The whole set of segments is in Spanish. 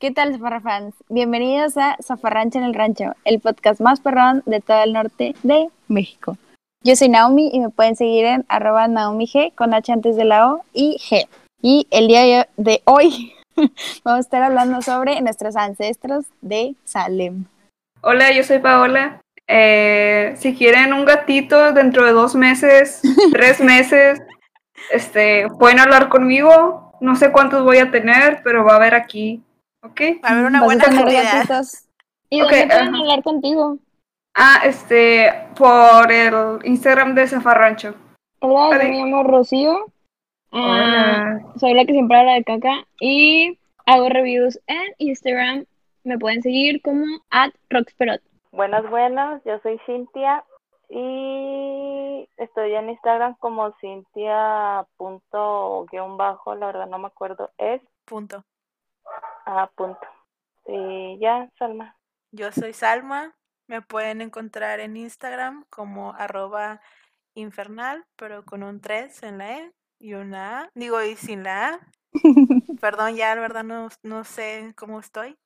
¿Qué tal, Zafarrafans? Bienvenidos a Zafarrancho en el Rancho, el podcast más perrón de todo el norte de México. Yo soy Naomi y me pueden seguir en arroba Naomi G con H antes de la O y G. Y el día de hoy vamos a estar hablando sobre nuestros ancestros de Salem. Hola, yo soy Paola. Eh, si quieren un gatito dentro de dos meses, tres meses, este, pueden hablar conmigo. No sé cuántos voy a tener, pero va a haber aquí. ¿Ok? Va a haber una buena gatitos. ¿Y Ok, dónde pueden hablar contigo? Ah, este, por el Instagram de Zafarrancho. Hola, yo Hola. me llamo Rocío. Ah, soy la que siempre habla de caca y hago reviews en Instagram. Me pueden seguir como at roxperot. Buenas, buenas, yo soy Cintia y estoy en Instagram como Cintia punto guion bajo, la verdad no me acuerdo, es Punto. A punto. Y ya, Salma. Yo soy Salma. Me pueden encontrar en Instagram como arroba infernal, pero con un 3 en la E y una A. Digo, y sin la A. Perdón, ya la verdad no, no sé cómo estoy.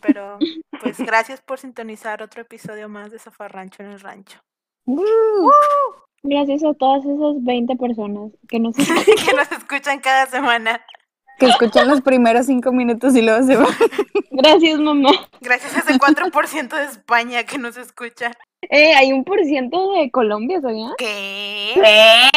Pero pues gracias por sintonizar otro episodio más de Zafarrancho en el Rancho. Uh, Gracias a todas esas 20 personas que nos que nos escuchan cada semana. Que escuchan los primeros cinco minutos y luego se van. Gracias, mamá. Gracias a ese 4% de España que nos escucha. Eh, hay un por ciento de Colombia, ¿sabía? ¿Qué?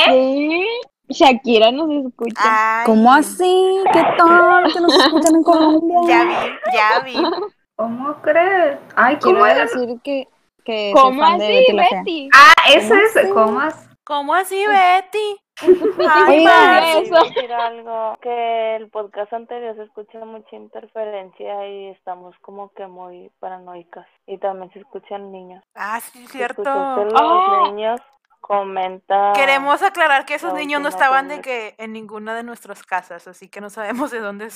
Sí. Shakira nos escucha. Ay, ¿Cómo así? ¿Qué tal? Que nos escuchan en Colombia. Ya vi, ya vi. ¿Cómo crees? Ay, Quiero ¿cómo era? decir que, que soy ¿Cómo fan de así, Betty? Ah, ese ¿Cómo es, así? ¿cómo es? ¿Cómo así, Betty? Ay, sí Quiero eso. decir algo, que el podcast anterior se escucha mucha interferencia y estamos como que muy paranoicas. Y también se escuchan niños. Ah, sí, Si cierto. los Ah. niños, comenta. Queremos aclarar que esos niños no estaban de que en ninguna de nuestras casas, así que no sabemos de dónde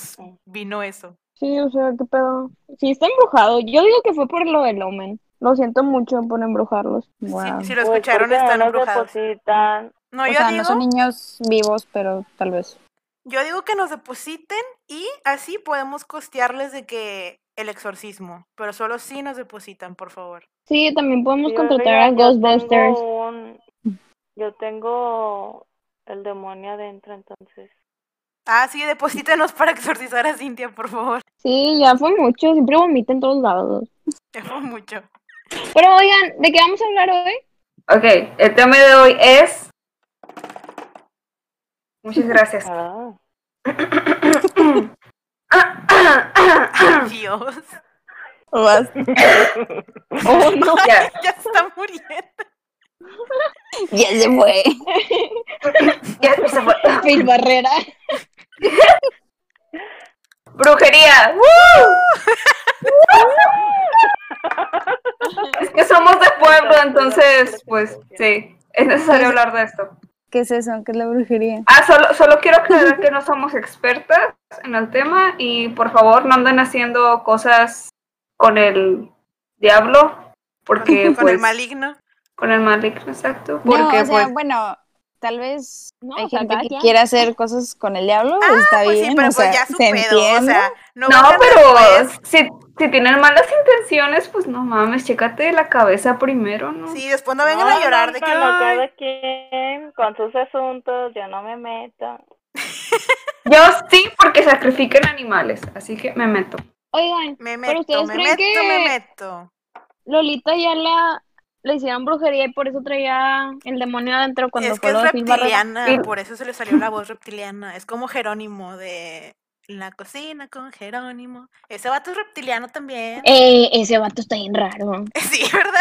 vino eso. Sí, o sea, qué pedo. Sí, está embrujado. Yo digo que fue por lo del Omen. Lo siento mucho por embrujarlos. Wow. Si, si lo Pues, escucharon, no están embrujados. depositan. No, o yo sea, digo, no son niños vivos, pero tal vez. yo digo que nos depositen y así podemos costearles de que el exorcismo, pero solo si nos depositan, por favor. Sí, también podemos Sí, contratar a yo Ghostbusters. tengo un- Yo tengo el demonio adentro, entonces. Ah, sí, deposítenos para exorcizar a Cintia, por favor. Sí, ya fue mucho. Siempre vomita en todos lados. Ya fue mucho. Pero oigan, ¿de qué vamos a hablar hoy? Ok, el tema de hoy es... Muchas gracias. Ah, Dios. Oh, no. Ya, Ya se está muriendo. Ya se fue. ya se fue. Phil Barrera. ¡Brujería! es que somos de pueblo, entonces, pues, sí. Es necesario hablar de esto. ¿Qué es eso? ¿Qué es la brujería? Ah, solo, solo quiero aclarar que no somos expertas en el tema y por favor no anden haciendo cosas con el diablo, porque Con el pues, maligno. con el maligno, exacto, No, porque o sea, pues, bueno, tal vez No, hay gente que quiere hacer cosas con el diablo, Ah, está pues bien, sí, pero o pues sea, ya su se pedo, o sea, no, pero después. si, si tienen malas intenciones, pues no mames, chécate la cabeza primero, ¿no? Sí, después no vengan a llorar de que no, "Ay, cada quien con sus asuntos, yo no me meto. Yo sí, porque sacrifican animales, así que me meto. Oigan, me ¿pero meto, ustedes me creen meto, que me meto. Lolita ya la, le hicieron brujería y por eso traía el demonio adentro cuando es que es reptiliana, por eso se le salió la voz reptiliana. Es como Jerónimo de La cocina con Jerónimo. Ese vato es reptiliano también. Eh, ese vato está bien raro. Sí, ¿verdad?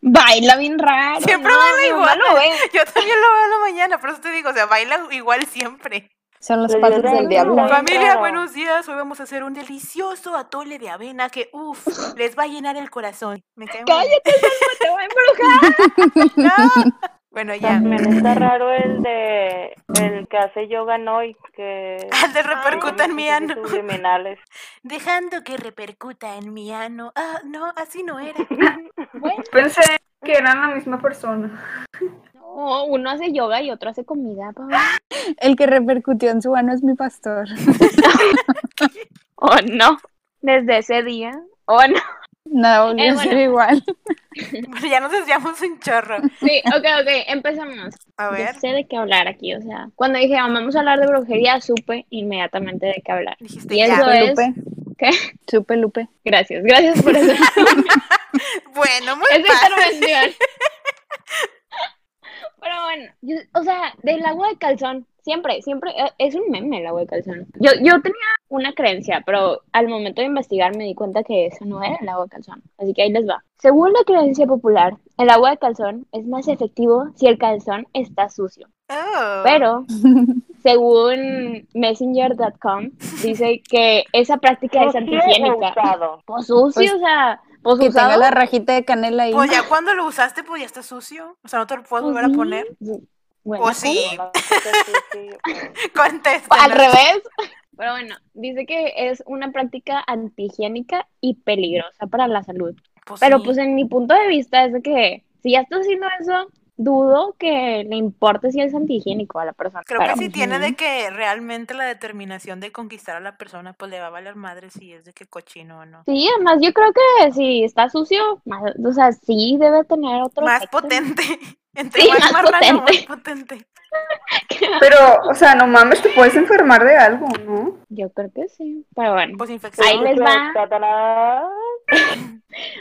Baila bien raro. Siempre ¿no? baila igual. lo ve. Yo también lo veo en la mañana, por eso te digo, o sea, baila igual siempre. Son los dieron del diablo. Familia, buenos días. Hoy vamos a hacer un delicioso atole de avena que, uff, les va a llenar el corazón. Me cae. Cállate, Salma, te voy a embrujar. No. Bueno, ya. También está raro el de el que hace yoga Noi, que Al de repercuta en mi ano. Dejando que repercuta en mi ano. Ah, no, así no era. Bueno, Pensé que eran la misma persona. No, uno hace yoga y otro hace comida, papá. El que repercutió en su ano es mi pastor. Oh, no. desde ese día. Oh, no. Nada volvió Eh, a ser igual. Ya nos desviamos un chorro. Sí, ok, ok, empezamos. A Yo ver, sé de qué hablar aquí, o sea, cuando dije "Ah, vamos a hablar de brujería, supe inmediatamente de qué hablar. dijiste Y ya. eso Supe, es, Lupe. ¿qué? Supe, Lupe. Gracias, gracias por eso. Bueno, muy esa fácil. Pero bueno, yo- o sea, del agua de calzón, siempre, siempre, eh, es un meme el agua de calzón. Yo, yo tenía una creencia, pero al momento de investigar me di cuenta que eso no era el agua de calzón. Así que ahí les va. Según la creencia popular, el agua de calzón es más efectivo si el calzón está sucio. Oh. Pero, según messenger.com, dice que esa práctica es antihigiénica. Pues sucio, Pues, o sea, pues Que tenga la rajita de canela ahí. Pues ya cuando lo usaste, pues ya está sucio. O sea, no te lo puedes volver a poner. Bueno, O sí. Contéstanos. Al revés. Pero bueno, dice que es una práctica antihigiénica y peligrosa para la salud. Pues Pero sí. pues en mi punto de vista es de que si ya estás haciendo eso, dudo que le importe si es antihigiénico a la persona. Creo Pero- que si tiene Ujú. de que realmente la determinación de conquistar a la persona, pues le va a valer madre si es de que cochino o no. Sí, además yo creo que si está sucio, más- o sea, sí debe tener otro Más efecto. potente. Entre Sí, más, más marrano, más potente. potente. Pero, o sea, no mames, te puedes enfermar de algo, ¿no? Yo creo que sí. Pero bueno, Pues infección. Ahí les va.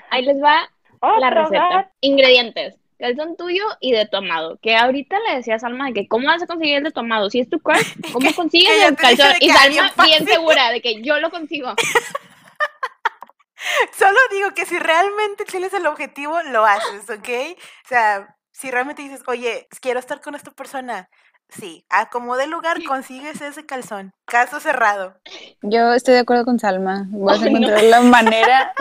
Ahí les va la receta. Ingredientes. Calzón tuyo y de tu amado. Que ahorita le decía a Salma de que, ¿cómo vas a conseguir el de tu amado? Si es tu crush, ¿cómo consigues el calzón? Y Salma bien segura de que yo lo consigo. Solo digo que si realmente tienes el objetivo, lo haces, ¿ok? O sea, si realmente dices, oye, quiero estar con esta persona, sí, acomode el lugar, consigues ese calzón. Caso cerrado. Yo estoy de acuerdo con Salma. Vas a no. encontrar la manera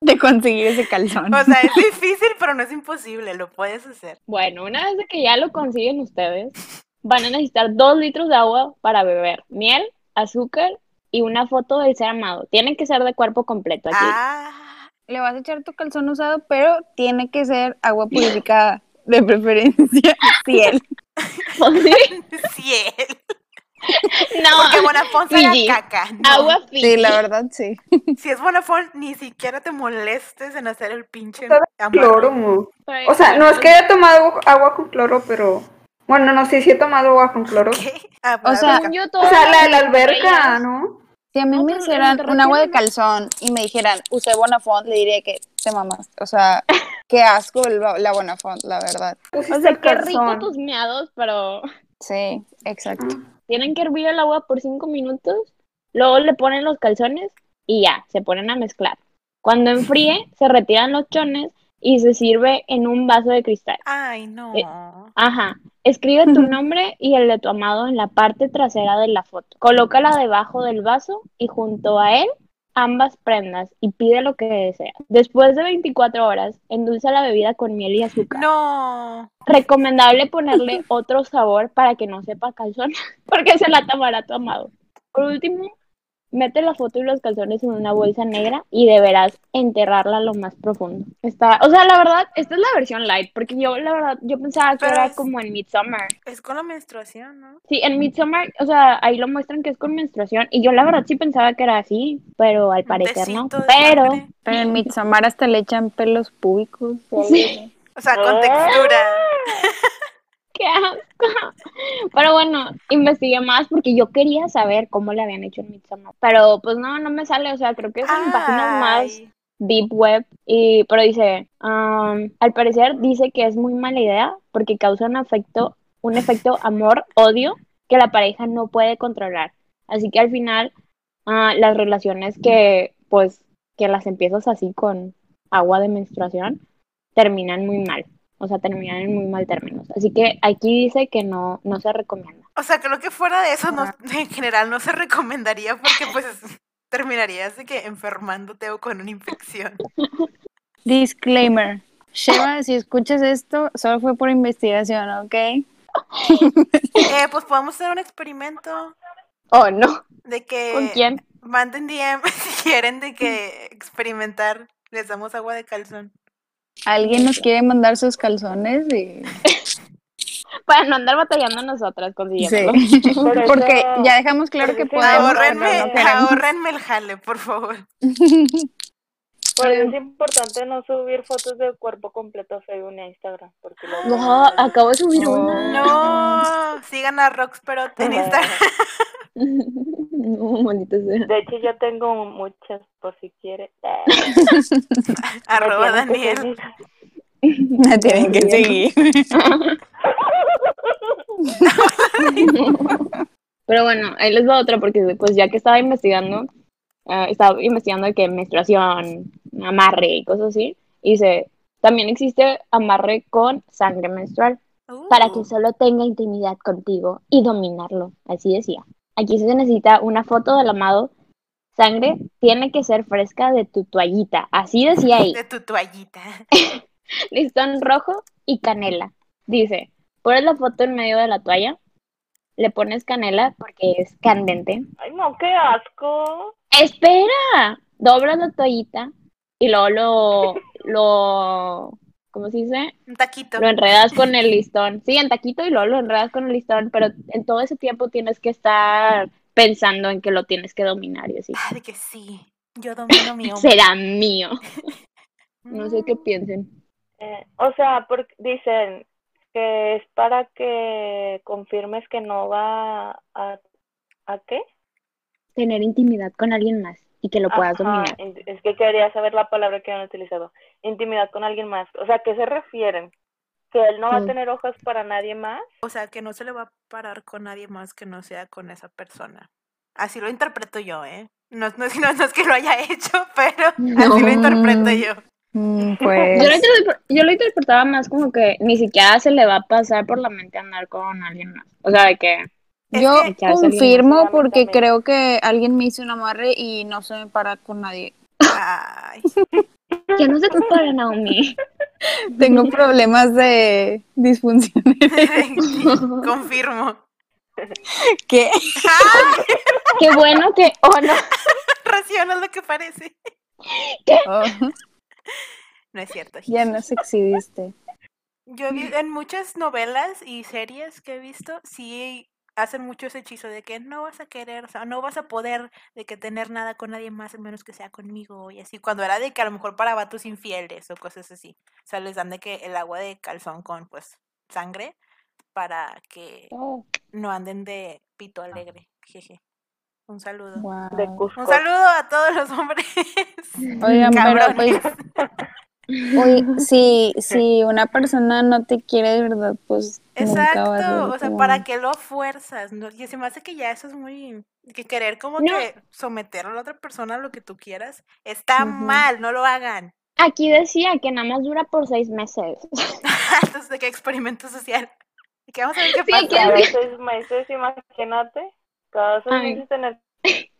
de conseguir ese calzón. O sea, es difícil, pero no es imposible, lo puedes hacer. Bueno, una vez que ya lo consiguen ustedes, van a necesitar dos litros de agua para beber. Miel, azúcar y una foto del ser amado. Tienen que ser de cuerpo completo aquí. Ah, Le vas a echar tu calzón usado, pero tiene que ser agua purificada. De preferencia, ciel. ciel. No, Porque Bonafont Fiji. caca. no. agua Fiji. Sí, la verdad, sí. Si es Bonafont, ni siquiera te molestes en hacer el pinche. Cloro, mo. O sea, no es que haya tomado agua con cloro, pero. Bueno, no sé si he tomado agua con cloro. ¿Qué? Ah, O sea. Yo O sea, la de la alberca, ¿no? Si a mí No, me hicieran ¿te un agua de calzón y me dijeran, usé Bonafont, le diría que te mamas. O sea, qué asco el, la Bonafont, la verdad. Pusiste O sea, qué rico tus meados, pero Sí, exacto. Tienen que hervir el agua por cinco minutos. Luego le ponen los calzones y ya, se ponen a mezclar. Cuando enfríe, se retiran los chones y se sirve en un vaso de cristal. Ay, no. Eh, Ajá. Escribe tu nombre y el de tu amado en la parte trasera de la foto. Colócala debajo del vaso y junto a él ambas prendas y pide lo que deseas. Después de 24 horas, endulza la bebida con miel y azúcar. No. Recomendable ponerle otro sabor para que no sepa calzón, porque se la tomará tu amado. Por último, mete la foto y los calzones en una bolsa negra y deberás enterrarla lo más profundo. Está, o sea, la verdad, esta es la versión light, porque yo, la verdad, yo pensaba que Pero era es- como en Midsummer. Es con la menstruación, ¿no? Sí, en Midsummer, o sea, ahí lo muestran que es con menstruación, y yo la verdad sí pensaba que era así, pero al parecer no. Pero, en Midsommar hasta le echan pelos públicos. Sí. O sea, con Ah. textura. qué asco. Pero bueno, investigué más porque yo quería saber cómo le habían hecho en Midsommar. Pero pues no, no me sale, o sea, creo que es en páginas más deep web. Y, pero dice, um, al parecer dice que es muy mala idea porque causa un efecto, un efecto amor-odio que la pareja no puede controlar. Así que al final, ah, las relaciones que, pues, que las empiezas así con agua de menstruación, terminan muy mal. O sea, terminan en muy mal términos. Así que aquí dice que no, no se recomienda. O sea, creo que fuera de eso, no, en general no se recomendaría porque pues terminarías de que enfermándote o con una infección. Disclaimer. Sheva, si escuchas esto, solo fue por investigación, ¿ok? Eh, pues podemos hacer un experimento Oh, no. de que ¿Con quién? manden DM si quieren de que experimentar, les damos agua de calzón. ¿Alguien nos quiere mandar sus calzones? Y... para no andar batallando nosotras consiguiéndolo. Sí. Por Porque eso- ya dejamos claro que podemos, no queremos. ahórrenme el jale, por favor. Por eso es importante no subir fotos del cuerpo completo a Facebook ni a Instagram. Porque luego- No, acabo de subir Oh. una. No, sigan a Roxperot en Instagram. No, maldita sea. De hecho, yo tengo muchas, por si quiere. Eh, Arroba Daniel. Me tienen que seguir. Pero bueno, ahí les va otra porque pues ya que estaba investigando, ah, estaba investigando de que menstruación, amarre y cosas así, y dice, también existe amarre con sangre menstrual para que Uh, solo tenga intimidad contigo y dominarlo, así decía. Aquí se necesita una foto del amado. Sangre tiene que ser fresca de tu toallita, así decía ahí. de tu toallita. listón rojo y canela. Dice, pones la foto en medio de la toalla, le pones canela porque es candente. Ay, no, qué asco. ¡Espera! Doblas la toallita y luego lo, lo, ¿cómo se dice? Un taquito. Lo enredas con el listón. Sí, en taquito y luego lo enredas con el listón, pero en todo ese tiempo tienes que estar pensando en que lo tienes que dominar y así. Ah, de que sí. Yo domino mi hombre. Será mío. No sé qué piensen. Eh, o sea, porque dicen que es para que confirmes que no va a... ¿A qué? Tener intimidad con alguien más y que lo puedas Ajá, dominar. in- es que quería saber la palabra que han utilizado. Intimidad con alguien más. O sea, ¿a qué se refieren? ¿Que él no va a Mm. tener ojos para nadie más? O sea, que no se le va a parar con nadie más que no sea con esa persona. Así lo interpreto yo, ¿eh? No, no, es- no, no es que lo haya hecho, pero así lo interpreto yo. Mm, Yo lo, Pues interpre- yo lo interpretaba más como que ni siquiera se le va a pasar por la mente andar con alguien más. O sea, de que Es yo confirmo porque También. creo que alguien me hizo un amarre y no se me para con nadie. Ay, ya no se te para, Naomi. Tengo problemas de disfunción. confirmo. ¿Qué? Qué bueno que, oh no, Raciona lo que parece. Oh, No es cierto. ya nos exhibiste. Yo he vi- en muchas novelas y series que he visto, sí hacen mucho ese hechizo de que no vas a querer, o sea, no vas a poder de que tener nada con nadie más a menos que sea conmigo y así. Cuando era de que a lo mejor para vatos infieles o cosas así. O sea, les dan de que el agua de calzón con pues sangre para que no anden de pito alegre. Jeje. Un saludo. Wow. De Cusco. Un saludo a todos los hombres. Oigan, pero pues, oye, si, si una persona no te quiere de verdad, pues nunca va a ser Exacto, o sea, como- ¿para qué lo fuerzas? No, y se me hace que ya eso es muy, que querer como No. que someter a la otra persona a lo que tú quieras, está mal, no lo hagan. Aquí decía que nada más dura por seis meses. Entonces, ¿de qué experimento social? Y que vamos a ver qué Sí, pasa. Cada seis meses, imagínate. Cada seis Ay. meses tener...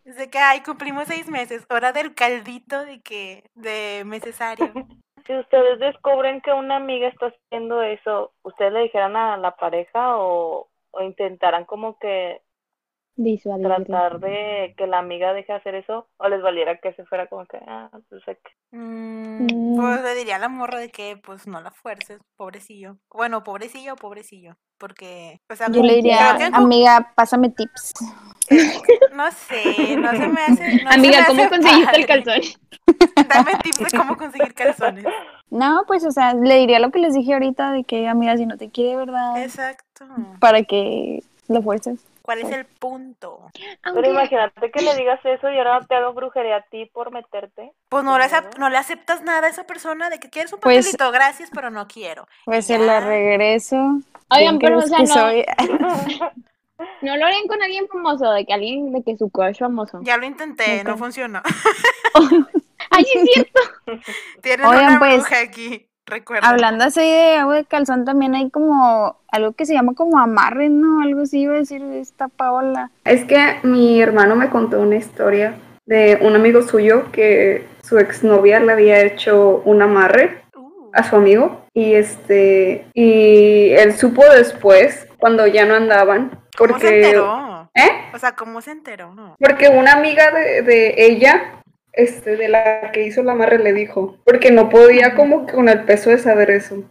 Dice que, ay, cumplimos seis meses, hora del caldito de que, de necesario. Si ustedes descubren que una amiga está haciendo eso, ¿ustedes le dijeran a la pareja o, o intentarán como que Tratar de que la amiga deje de hacer eso? ¿O les valiera que se fuera como que, ah, pues sé que... Mm, Mm. Pues le diría a la morra de que, pues, no la fuerces, pobrecillo. Bueno, pobrecillo o pobrecillo, porque, o sea, Yo le diría, amiga, pásame tips. No sé, no se me hace. no Amiga, me ¿cómo hace conseguiste el calzón? Dame tips de cómo conseguir calzones. No, pues, o sea, le diría lo que les dije ahorita de que, amiga, si no te quiere, ¿verdad? Exacto. Para que lo fuerces. ¿Cuál es el punto? Pero imagínate que le digas eso y ahora te hago brujería a ti por meterte. Pues no le, no aceptas nada a esa persona de que quieres un Pues- papelito, gracias, pero no quiero. Pues se la regreso. Oigan, ¿Quién pero o sea, no, soy? no lo harían con alguien famoso, de que alguien, de que su crush famoso. Ya lo intenté, no funcionó. Ay, es cierto. Tienen Oigan, una pues, bruja aquí, recuerda. Hablando así de agua de calzón, también hay como algo que se llama como amarre, ¿no? Algo así iba a decir esta Paola. Es que mi hermano me contó una historia de un amigo suyo que su exnovia le había hecho un amarre Uh, a su amigo y este y él supo después cuando ya no andaban ¿Cómo se porque enteró? ¿eh? O sea, ¿cómo se enteró? Porque una amiga de, de ella este de la que hizo el amarre le dijo porque no podía como que con el peso de saber eso.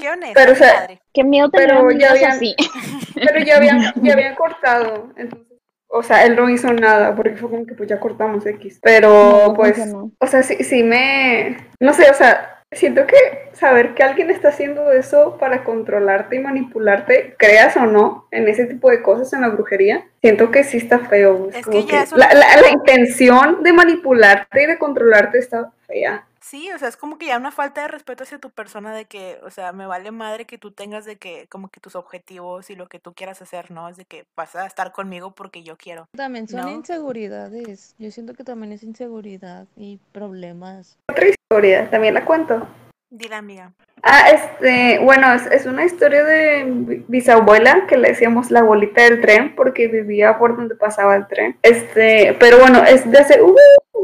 Qué honesta, Pero, o sea, madre. Qué miedo Pero ya habían- así. Pero ya habían, ya habían cortado, entonces, o sea, él no hizo nada, porque fue como que pues ya cortamos X. Pero No, no pues, funcionó. o sea, sí, sí me, no sé, o sea, siento que saber que alguien está haciendo eso para controlarte y manipularte, creas o no, en ese tipo de cosas en la brujería, siento que sí está feo. Es como que ya es la, una- la- la intención de manipularte y de controlarte está fea. Sí, o sea, es como que ya una falta de respeto hacia tu persona de que, o sea, me vale madre que tú tengas de que, como que tus objetivos y lo que tú quieras hacer, ¿no? Es de que vas a estar conmigo porque yo quiero. También son ¿No? inseguridades. Yo siento que también es inseguridad y problemas. Otra historia, también la cuento. Dile, amiga. Ah, este, bueno, es, es una historia de mi bisabuela que le decíamos la abuelita del tren porque vivía por donde pasaba el tren. Este, pero bueno, es de hace uh,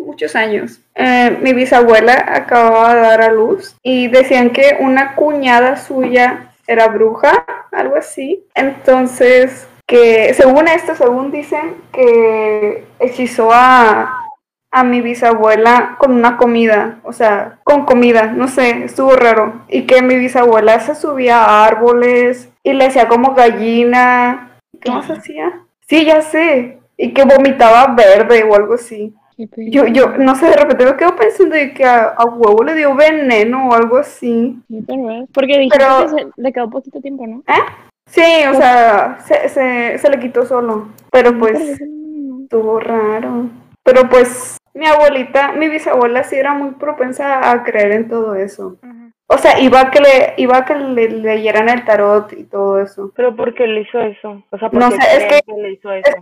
muchos años. Eh, mi bisabuela acababa de dar a luz y decían que una cuñada suya era bruja, algo así. Entonces, que según esto, según dicen, que hechizó a, a mi bisabuela con una comida, o sea, con comida, no sé, estuvo raro. Y que mi bisabuela se subía a árboles y le hacía como gallina. ¿Qué más hacía? Sí, ya sé. Y que vomitaba verde o algo así. Yo, yo, no sé, de repente me quedo pensando de que a, a huevo le dio veneno o algo así. Porque dijiste Pero- que se le quedó poquito tiempo, ¿no? Sí, o sea, se, se, se le quitó solo. Pero pues... Estuvo raro. Pero pues mi abuelita, mi bisabuela sí era muy propensa a creer en todo eso. O sea, iba a que le, iba a que le leyeran el tarot y todo eso. Pero ¿por qué le hizo eso? O sea, ¿por No qué sé, es que- le hizo eso?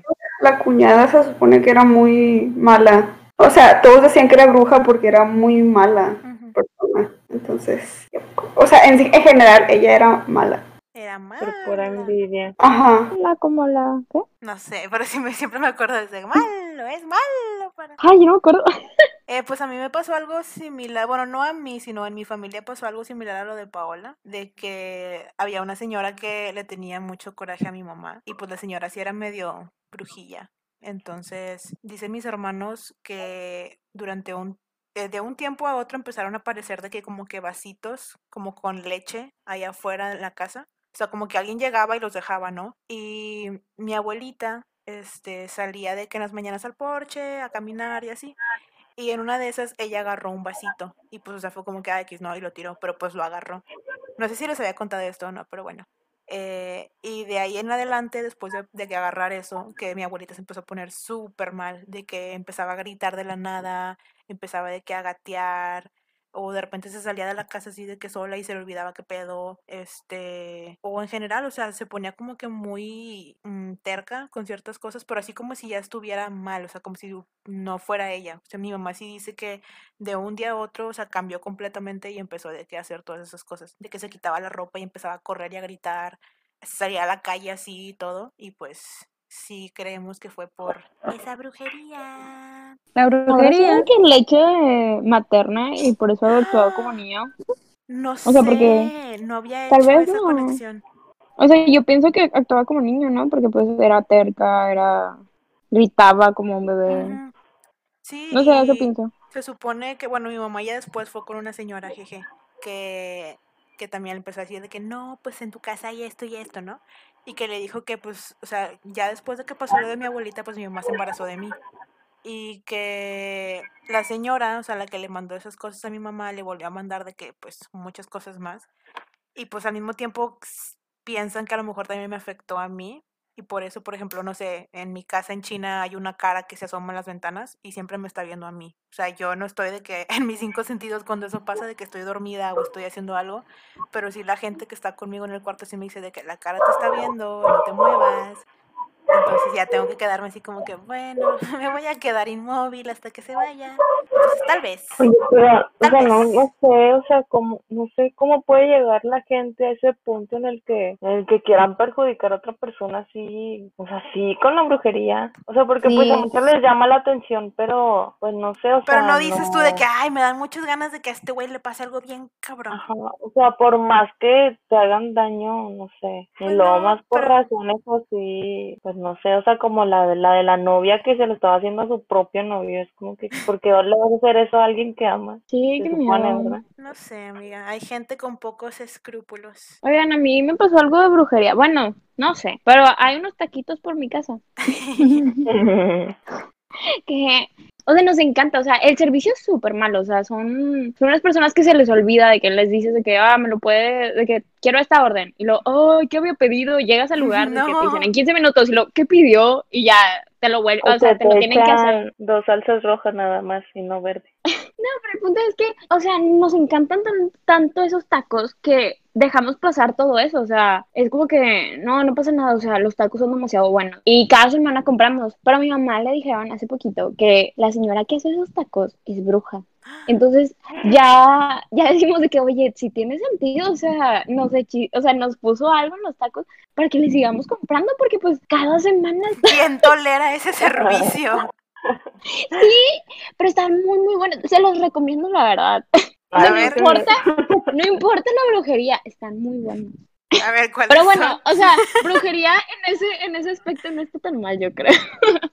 La cuñada se supone que era muy mala. O sea, todos decían que era bruja porque era muy mala persona. Entonces, o sea, en, en general ella era mala. Era Por pura mala. envidia. Ajá. La como la. ¿Qué? No sé, pero sí me, siempre me acuerdo de ese malo, es malo para... Ay, yo no me acuerdo. Eh, pues a mí me pasó algo similar, bueno, no a mí, sino en mi familia pasó algo similar a lo de Paola, de que había una señora que le tenía mucho coraje a mi mamá y pues la señora sí era medio brujilla. Entonces, dicen mis hermanos que durante un, eh, de un tiempo a otro empezaron a aparecer de que como que vasitos, como con leche, allá afuera en la casa. O sea, como que alguien llegaba y los dejaba, ¿no? Y mi abuelita, este, salía de que en las mañanas al porche, a caminar y así. Y en una de esas ella agarró un vasito y pues o sea fue como que X no y lo tiró, pero pues lo agarró. No sé si les había contado esto o no, pero bueno. Eh, y de ahí en adelante, después de, de que agarrar eso, que mi abuelita se empezó a poner súper mal, de que empezaba a gritar de la nada, empezaba de que a gatear, o de repente se salía de la casa así de que sola y se le olvidaba qué pedo, este, o en general, o sea, se ponía como que muy mm, terca con ciertas cosas, pero así como si ya estuviera mal, o sea, como si no fuera ella. O sea, mi mamá sí dice que de un día a otro, o sea, cambió completamente y empezó de que hacer todas esas cosas, de que se quitaba la ropa y empezaba a correr y a gritar, salía a la calle así y todo, y pues sí creemos que fue por esa brujería. La brujería. sí que leche materna y por eso actuaba como niño. No sea, sé, porque no había tal vez esa no. conexión. O sea, yo pienso que actuaba como niño, ¿no? Porque pues era terca, era gritaba como un bebé. Ujú. Sí, No sé, eso pienso. se supone que, bueno, mi mamá ya después fue con una señora, jeje, que, que también empezó a decir de que no, pues en tu casa hay esto y esto, ¿no? Y que le dijo que, pues, o sea, ya después de que pasó lo de mi abuelita, pues mi mamá se embarazó de mí. Y que la señora, o sea, la que le mandó esas cosas a mi mamá, le volvió a mandar de que, pues, muchas cosas más. Y pues al mismo tiempo piensan que a lo mejor también me afectó a mí. Y por eso, por ejemplo, no sé, en mi casa en China hay una cara que se asoma en las ventanas y siempre me está viendo a mí. O sea, yo no estoy de que en mis cinco sentidos cuando eso pasa, de que estoy dormida o estoy haciendo algo, pero sí la gente que está conmigo en el cuarto sí me dice de que la cara te está viendo, no te muevas. Entonces ya tengo que quedarme así como que, bueno, me voy a quedar inmóvil hasta que se vaya. Entonces, tal vez. Oye, pero, o sea, no, vez. no sé, o sea, cómo, no sé cómo puede llegar la gente a ese punto en el que, en el que quieran perjudicar a otra persona así, o sea, sí, con la brujería. O sea, porque pues a muchos les llama la atención, pero, pues no sé, o Pero sea, no dices tú de no- que, ay, me dan muchas ganas de que a este güey le pase algo bien cabrón. Ajá, o sea, por más que te hagan daño, no sé, y Pues luego no, más por pero- razones así, pues no sé, o sea, como la de la de la novia que se lo estaba haciendo a su propio novio, es como que, porque le vas hacer eso a alguien que ama? Sí, Se qué supone. No sé, amiga. Hay gente con pocos escrúpulos. Oigan, a mí me pasó algo de brujería. Bueno, no sé, pero hay unos taquitos por mi casa que, o sea, nos encanta. O sea, el servicio es súper malo. O sea, son, son unas personas que se les olvida de que les dices de que, ah, me lo puede, de que quiero esta orden. Y luego, ay, ¿qué había pedido? Llegas al lugar de que te dicen No. en 15 minutos y lo, ¿qué pidió? Y ya te lo vuelven, O o sea, sea, te lo tienen que hacer. dos salsas rojas nada más y no verde. Pero el punto es que, o sea, nos encantan tan- tanto esos tacos que dejamos pasar todo eso, o sea, es como que no, no pasa nada, o sea, los tacos son demasiado buenos y cada semana compramos, pero a mi mamá le dijeron hace poquito que la señora que hace esos tacos es bruja. Entonces ya, ya decimos de que, oye, si tiene sentido, o sea, nos o sea, nos puso algo en los tacos para que le sigamos comprando, porque pues cada semana ¿Quién tolera ese servicio? pero están muy, muy buenos, se los recomiendo la verdad. No ver. importa, no importa la brujería, están muy buenos. A ver, ¿cuál Pero bueno, o sea, brujería en ese, en ese aspecto no está tan mal, yo creo.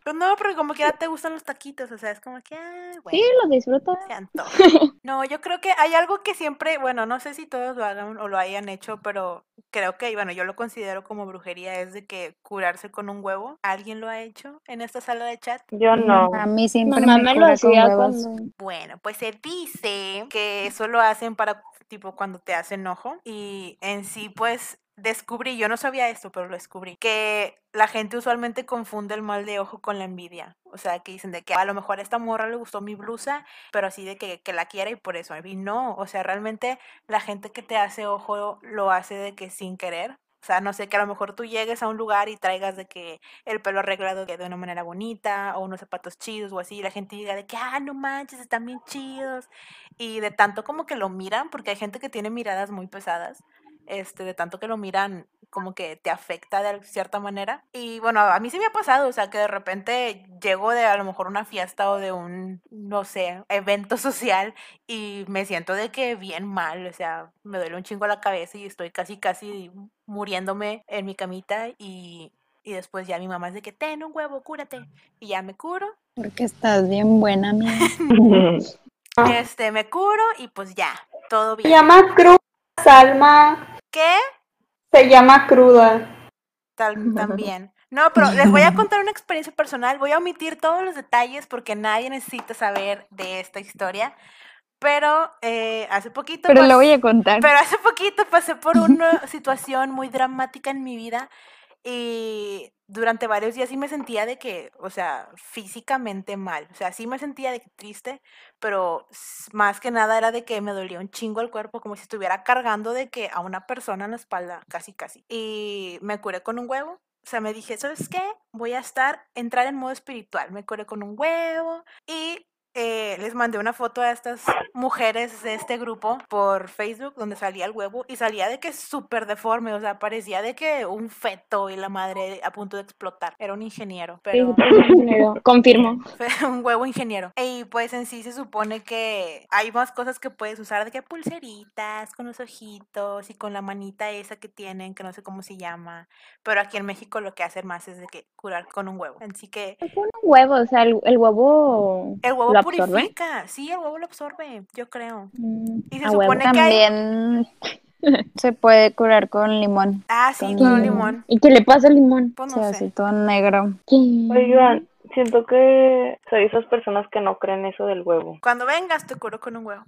Pues no, porque como que ya te gustan los taquitos, o sea, es como que, ah, bueno. Sí, lo disfruto. No, yo creo que hay algo que siempre, bueno, no sé si todos lo hagan o lo hayan hecho, pero creo que, bueno, yo lo considero como brujería, es de que curarse con un huevo. ¿Alguien lo ha hecho en esta sala de chat? Yo no. A mí siempre Mamá me me lo hacía huevos. cuando... Bueno, pues se dice que eso lo hacen para, tipo, cuando te hacen enojo. Y en sí, pues, descubrí, yo no sabía esto, pero lo descubrí, que la gente usualmente confunde el mal de ojo con la envidia. O sea, que dicen de que a lo mejor a esta morra le gustó mi blusa, pero así de que, que la quiere y por eso. Y no, o sea, realmente la gente que te hace ojo lo hace de que sin querer. O sea, no sé, que a lo mejor tú llegues a un lugar y traigas de que el pelo arreglado de una manera bonita o unos zapatos chidos o así, y la gente diga de que, ah, no manches, están bien chidos. Y de tanto como que lo miran, porque hay gente que tiene miradas muy pesadas, este, de tanto que lo miran, como que te afecta de cierta manera. Y bueno, a mí sí me ha pasado, o sea, que de repente llego de a lo mejor una fiesta o de un, no sé, evento social y me siento de que bien mal, o sea, me duele un chingo la cabeza y estoy casi, casi muriéndome en mi camita y, y después ya mi mamá es de que ten un huevo, cúrate. Y ya me curo, Porque estás bien buena, amiga. este, me curo y pues ya, todo bien. llama cruda, Salma. ¿Qué? Se llama cruda. Tal- también. No, pero les voy a contar una experiencia personal. Voy a omitir todos los detalles porque nadie necesita saber de esta historia. Pero eh, hace poquito. Pero lo voy a contar. Pero hace poquito pasé por una situación muy dramática en mi vida y durante varios días sí me sentía de que, o sea, físicamente mal. O sea, sí me sentía de que triste, pero más que nada era de que me dolía un chingo el cuerpo, como si estuviera cargando de que a una persona en la espalda, casi, casi. Y me curé con un huevo. O sea, me dije, ¿sabes qué? Voy a estar, entrar en modo espiritual. Me curé con un huevo y eh, les mandé una foto a estas mujeres de este grupo por Facebook donde salía el huevo y salía de que súper deforme, o sea, parecía de que un feto y la madre a punto de explotar. Era un ingeniero, pero sí, sí, ingeniero. Confirmo. un huevo ingeniero. Y pues en sí se supone que hay más cosas que puedes usar, de que pulseritas con los ojitos y con la manita esa que tienen, que no sé cómo se llama. Pero aquí en México lo que hacen más es de que curar con un huevo. Así que Con un huevo, o sea, el, el huevo el huevo. Purifica. Sí, el huevo lo absorbe, yo creo. Mm, Y se a huevo. supone que hay... También se puede curar con limón. Ah, sí, con limón. limón. ¿Y qué le pasa al limón? Pues O sea, no así todo negro. Oigan, siento que soy esas personas que no creen eso del huevo. Cuando vengas te curo con un huevo.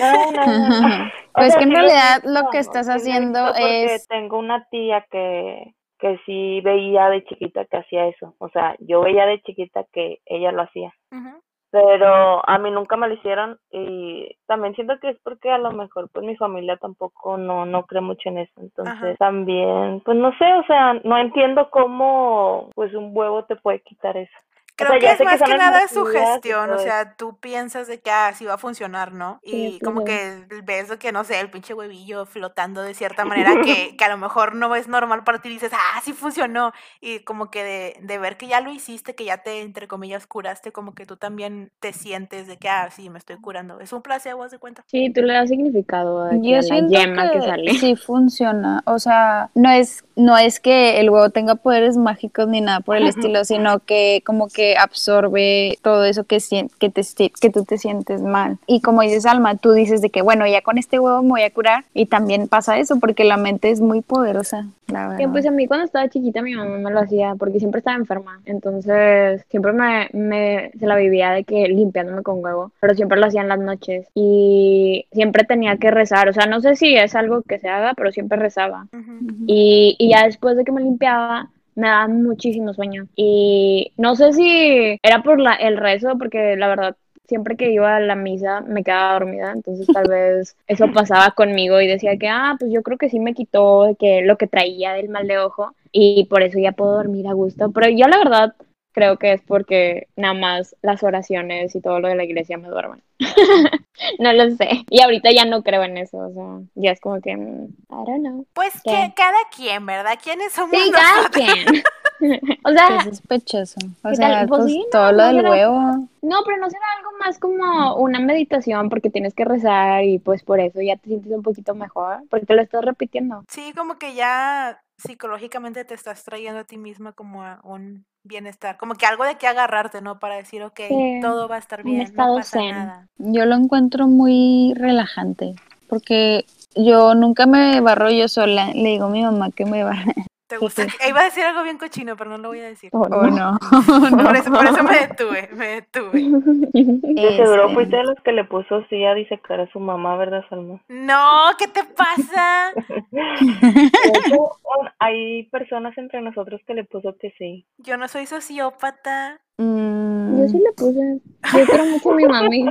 No, no, no, no. O Pues sea, que en sí realidad lo que estás haciendo es- Tengo una tía que, que sí veía de chiquita que hacía eso. O sea, yo veía de chiquita que ella lo hacía. Ujú. Pero a mí nunca me lo hicieron y también siento que es porque a lo mejor pues mi familia tampoco no, no cree mucho en eso. Entonces Ajá. también, pues no sé, o sea, no entiendo cómo pues un huevo te puede quitar eso. Creo sea, que es que más que nada energías y sugestión, o sea, tú piensas de que así va a funcionar, ¿no? Sí, Y como claro. que ves que, no sé, el pinche huevillo flotando de cierta manera que, que a lo mejor no es normal para ti y dices, ah, sí funcionó. Y como que de, de ver que ya lo hiciste, que ya te, entre comillas, curaste, como que tú también te sientes de que, ah, sí, me estoy curando. Es un placebo, haz de cuenta. Sí, tú le das significado a que Yo a la siento yema que, que sale. sí funciona. O sea, no es, no es que el huevo tenga poderes mágicos ni nada por el estilo, sino que como que que absorbe todo eso que, que, te, que tú te sientes mal. Y como dices, Alma, tú dices de que, bueno, ya con este huevo me voy a curar. Y también pasa eso, porque la mente es muy poderosa, la verdad. Que pues a mí cuando estaba chiquita mi mamá me lo hacía porque siempre estaba enferma. Entonces siempre me, me se la vivía de que limpiándome con huevo, pero siempre lo hacía en las noches y siempre tenía que rezar. O sea, no sé si es algo que se haga, pero siempre rezaba. Ujú. Ujú. Y, y ya después de que me limpiaba, me daba muchísimo sueño. Y no sé si era por la, el rezo, porque la verdad, siempre que iba a la misa me quedaba dormida. Entonces tal vez eso pasaba conmigo y decía que, ah, pues yo creo que sí me quitó que lo que traía del mal de ojo. Y por eso ya puedo dormir a gusto. Pero yo la verdad creo que es porque nada más las oraciones y todo lo de la iglesia me duermen. no lo sé. Y ahorita ya no creo en eso. O sea, ya es como que, mm, I don't know. Pues ¿Qué? que cada quien, ¿verdad? ¿Quiénes somos Sí, cada nosotros? quien. o Qué sea, sospechoso. O ¿Qué sea, tal? Pues pues, sí, no, todo lo no del huevo. no, pero no será algo más como una meditación porque tienes que rezar y pues por eso ya te sientes un poquito mejor, porque lo estás repitiendo. Sí, como que ya psicológicamente te estás trayendo a ti misma como a un bienestar, como que algo de que agarrarte, ¿no? Para decir, ok, Sí, todo va a estar un bien, no estado pasa zen. nada. Yo lo encuentro muy relajante, porque yo nunca me barro yo sola. Le digo a mi mamá que me barre. ¿Te gusta? Eh, Iba a decir algo bien cochino, pero no lo voy a decir. Oh, ¿O no? Por eso, por eso me detuve, me detuve. De seguro Este, fuiste de los que le puso sí a disecar a su mamá, ¿verdad, Salma? No, ¿qué te pasa? Hecho, hay personas entre nosotros que le puso que sí. Yo no soy sociópata. mm, Yo sí le puse. Yo quiero mucho a mi mami.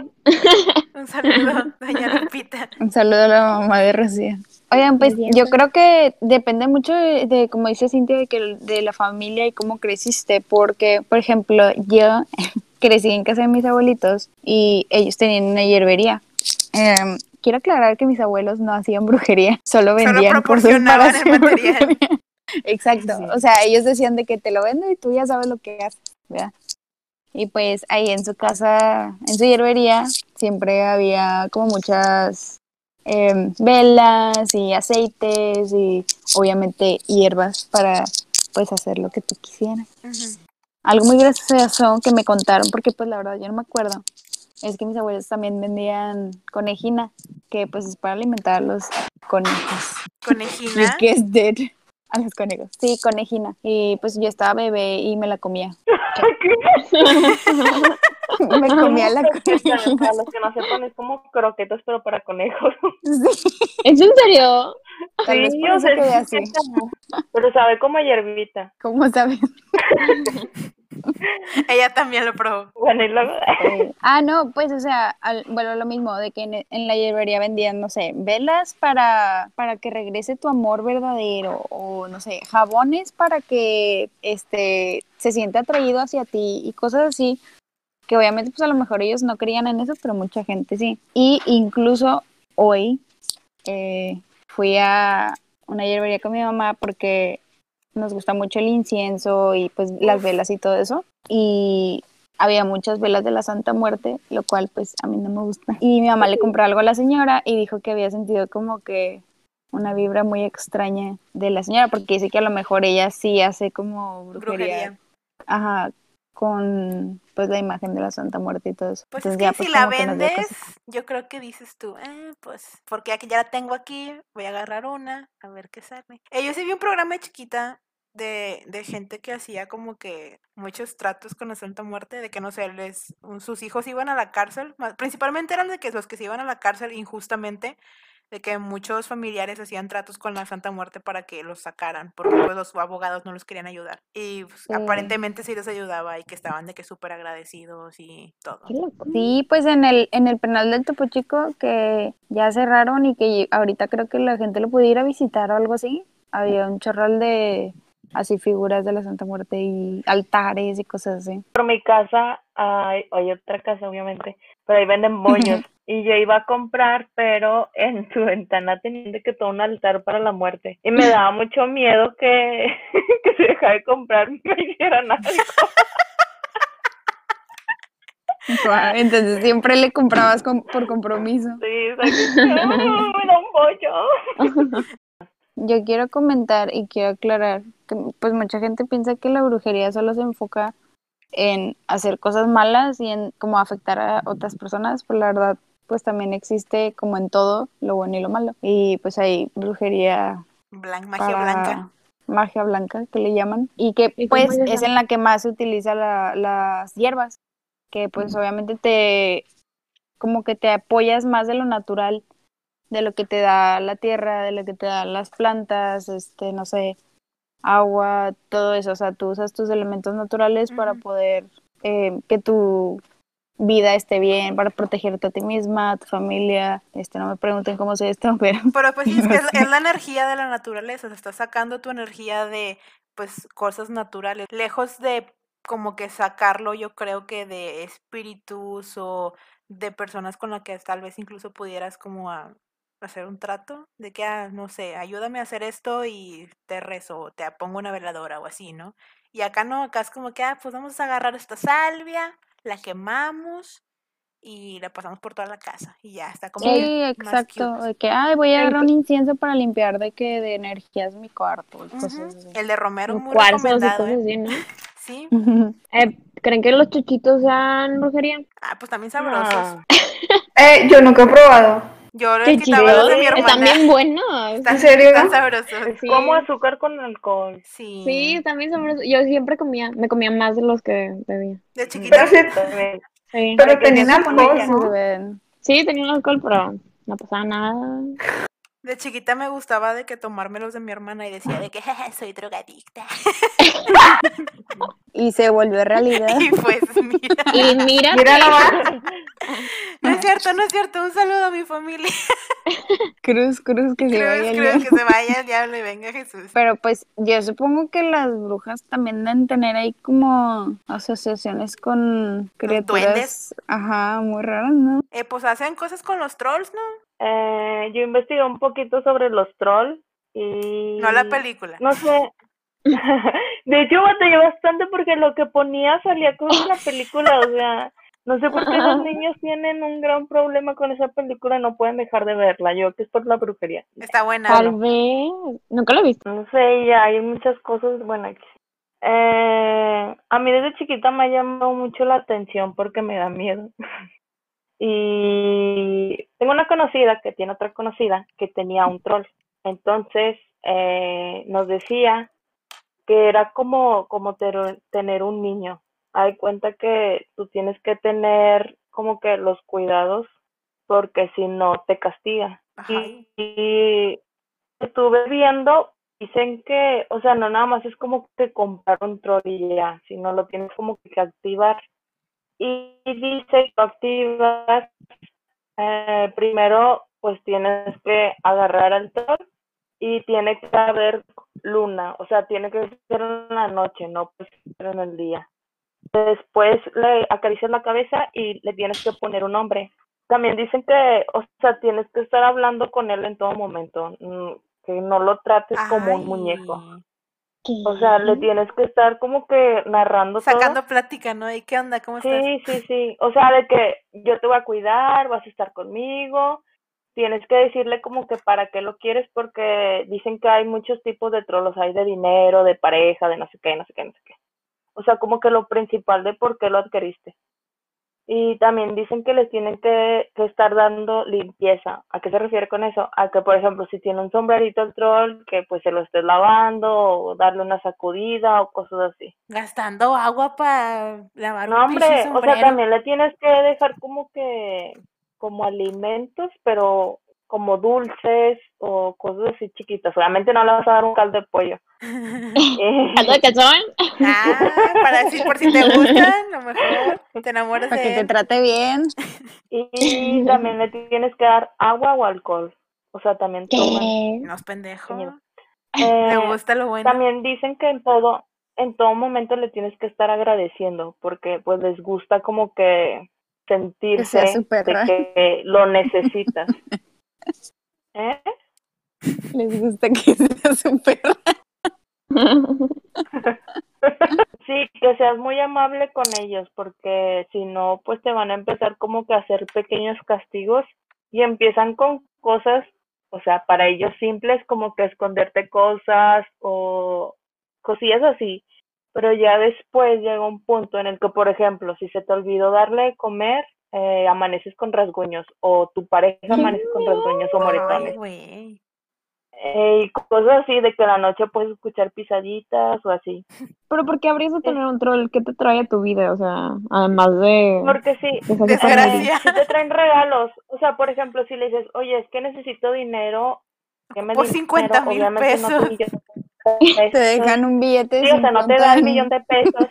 Un saludo, doña Lupita. Un saludo a la mamá de Rocío. Oigan, pues yo creo que depende mucho de, de, como dice Cintia, de, que, de la familia y cómo creciste, porque, por ejemplo, yo crecí en casa de mis abuelitos y ellos tenían una hierbería. Em, quiero aclarar que mis abuelos no hacían brujería, solo vendían para proporcionaban el hacer material. brujería. Exacto, Sí. o sea, ellos decían de que te lo vendo y tú ya sabes lo que haces, ¿verdad? Y pues ahí en su casa, en su hierbería, siempre había como muchas em, velas y aceites y obviamente hierbas para pues hacer lo que tú quisieras. Algo muy gracioso que me contaron, porque pues la verdad yo no me acuerdo, es que mis abuelos también vendían conejina, que pues es para alimentar a los conejos. Conejina. A los conejos. Sí, conejina. Y pues yo estaba bebé y me la comía. me comía la conejina. Para los que no sepan, es como croquetas, pero para conejos. Sí, ¿Es en serio? tal sí así. está como- Pero sabe como hierbita. ¿Cómo sabes? Ella también lo probó. Bueno, y luego... Ah, no, pues, o sea, al- bueno, lo mismo, de que en, en la hierbería vendían, no sé, velas para, para que regrese tu amor verdadero, o no sé, jabones para que este se sienta atraído hacia ti y cosas así, que obviamente pues a lo mejor ellos no creían en eso, pero mucha gente sí. Y incluso hoy eh, fui a una hierbería con mi mamá porque nos gusta mucho el incienso y pues las velas y todo eso. Y había muchas velas de la Santa Muerte, lo cual pues a mí no me gusta. Y mi mamá le compró algo a la señora y dijo que había sentido como que una vibra muy extraña de la señora, porque dice que a lo mejor ella sí hace como brujería, Brujería. ajá, con pues la imagen de la Santa Muerte y todo eso. Pues es Entonces que ya, si pues, la nos dio vendes, yo creo que dices tú, eh, pues, porque aquí ya la tengo aquí, voy a agarrar una, a ver qué sale. Eh, yo sí vi un programa de chiquita de, de gente que hacía como que muchos tratos con la Santa Muerte, de que no sé, les, sus hijos iban a la cárcel, principalmente eran de que los que se iban a la cárcel injustamente, de que muchos familiares hacían tratos con la Santa Muerte para que los sacaran, porque pues los abogados no los querían ayudar. Y pues, Sí. aparentemente sí les ayudaba y que estaban de que súper agradecidos y todo. Sí, pues en el, en el penal del Topo Chico que ya cerraron y que ahorita creo que la gente lo puede ir a visitar o algo así. Había un chorral de así figuras de la Santa Muerte y altares y cosas así. Por mi casa hay, hay otra casa, obviamente, pero ahí venden moños. Y yo iba a comprar, pero en su ventana tenían de que todo un altar para la muerte. Y me daba mucho miedo que, que si dejara de comprar me hicieran algo. Entonces siempre le comprabas con- por compromiso. Sí, o sea, que, "Ah, me da un pollo. Yo quiero comentar y quiero aclarar que pues mucha gente piensa que la brujería solo se enfoca en hacer cosas malas y en como afectar a otras personas, pero la verdad pues también existe como en todo lo bueno y lo malo. Y pues hay brujería magia para- blanca. magia blanca que le llaman y que ¿Y cómo pues es en la que más se utiliza la- las hierbas que pues obviamente te como que te apoyas más de lo natural de lo que te da la tierra de lo que te dan las plantas este no sé agua todo eso o sea tú usas tus elementos naturales para poder eh, que tu vida esté bien para protegerte a ti misma a tu familia este no me pregunten cómo sé esto pero Pero pues sí, es, que es, es la energía de la naturaleza, se está sacando tu energía de pues cosas naturales, lejos de como que sacarlo yo creo que de espíritus o de personas con las que tal vez incluso pudieras como a hacer un trato de que, ah, no sé, ayúdame a hacer esto y te rezo, o te pongo una veladora o así, ¿no? Y acá no, acá es como que, ah, pues vamos a agarrar esta salvia, la quemamos y la pasamos por toda la casa y ya está como Sí, exacto. De que, ay, voy a agarrar un incienso para limpiar de que de energías mi cuarto y cosas Ujú. así. El de Romero, muy cuarzos y recomendado. cosas ¿eh? así, ¿no? Sí. Eh, ¿Creen que los chuchitos sean brujería? Ah, pues también sabrosos. No. Eh, yo nunca he probado. Yo les quitaba los de mi Están hermana. bien buenos. Están, ¿En serio? están sabrosos. Es Sí. como azúcar con alcohol. Sí. Sí, están bien sabrosos. Yo siempre comía, me comía más de los que bebía. De chiquita. Pero sí, También. Sí, pero supone alcohol, ¿no? Sí tenían alcohol, pero no pasaba nada. De chiquita me gustaba de que tomármelos de mi hermana y decía de que "Jeje, soy drogadicta. Y se volvió realidad. y pues mira. Y mira. No es cierto, no es cierto. Un saludo a mi familia. Cruz, cruz, que se Cruz, vaya el cruz, diablo. que se vaya el diablo y venga Jesús. Pero pues yo supongo que las brujas también deben tener ahí como asociaciones con criaturas, ajá, muy raras, ¿no? Eh, pues hacen cosas con los trolls, ¿no? Eh, yo investigué un poquito sobre los trolls y... No la película. No sé. De hecho, batallé bastante porque lo que ponía salía con la película, o sea, no sé por qué los niños tienen un gran problema con esa película y no pueden dejar de verla. Yo que es por la brujería. Está buena. tal vez, nunca lo he visto. No sé, ya hay muchas cosas, bueno, aquí. eh, a mí desde chiquita me ha llamado mucho la atención porque me da miedo. Y tengo una conocida que tiene otra conocida que tenía un troll. Entonces eh, nos decía que era como, como ter- tener un niño. Hay cuenta que tú tienes que tener como que los cuidados porque si no te castiga. Y estuve viendo, dicen que, o sea, no nada más es como que comprar un troll y ya, sino lo tienes como que activar. Y dice que activas, eh, primero pues tienes que agarrar al troll y tiene que haber luna, o sea, tiene que ser en la noche, no puede ser en el día. Después le acaricias la cabeza y le tienes que poner un nombre. También dicen que, o sea, tienes que estar hablando con él en todo momento, mm, que no lo trates como un Ay. O sea, le tienes que estar como que narrando todo. Sacando plática, ¿no? ¿Y qué onda? ¿Cómo estás? Sí, sí, sí. O sea, de que yo te voy a cuidar, vas a estar conmigo. Tienes que decirle como que para qué lo quieres porque dicen que hay muchos tipos de trolos. Hay de dinero, de pareja, de no sé qué, no sé qué, no sé qué. O sea, como que lo principal de por qué lo adquiriste. Y también dicen que les tienen que, que estar dando limpieza. ¿A qué se refiere con eso? A que, por ejemplo, si tiene un sombrerito el troll, que pues se lo estés lavando o darle una sacudida o cosas así. Gastando agua para lavar No, un hombre, o sea, también le tienes que dejar como que, como alimentos, pero como dulces o cosas así chiquitas. Obviamente no le vas a dar un caldo de pollo. Eh, ¿Caldo de calzón? ah, para decir por si te gustan, a lo mejor te enamoras Para que te trate bien. y también le tienes que dar agua o alcohol. O sea, también toman. No es pendejo. Me Eh, gusta lo bueno. También dicen que en todo, en todo momento le tienes que estar agradeciendo, porque pues les gusta como que sentirse perra. de que lo necesitas. ¿Eh? Les gusta que sea súper. Sí, que seas muy amable con ellos, porque si no, pues te van a empezar como que a hacer pequeños castigos y empiezan con cosas, o sea, para ellos simples como que esconderte cosas o cosillas así. pero ya después llega un punto en el que, por ejemplo, si se te olvidó darle de comer, eh, amaneces con rasguños, o tu pareja amanece con rasguños o Ay, moretones. güey. Eh, y cosas así de que en la noche puedes escuchar pisaditas o así. Pero ¿por qué habrías de tener un troll? ¿Qué te trae a tu vida? O sea, además de... Porque sí, Desgracia. si te traen regalos, o sea, por ejemplo, si le dices, oye, es que necesito dinero, que me Por dinero, 50 mil obviamente no te pesos. Te pesos. dejan un billete de Sí, o sea, no te 50 da el millón de pesos.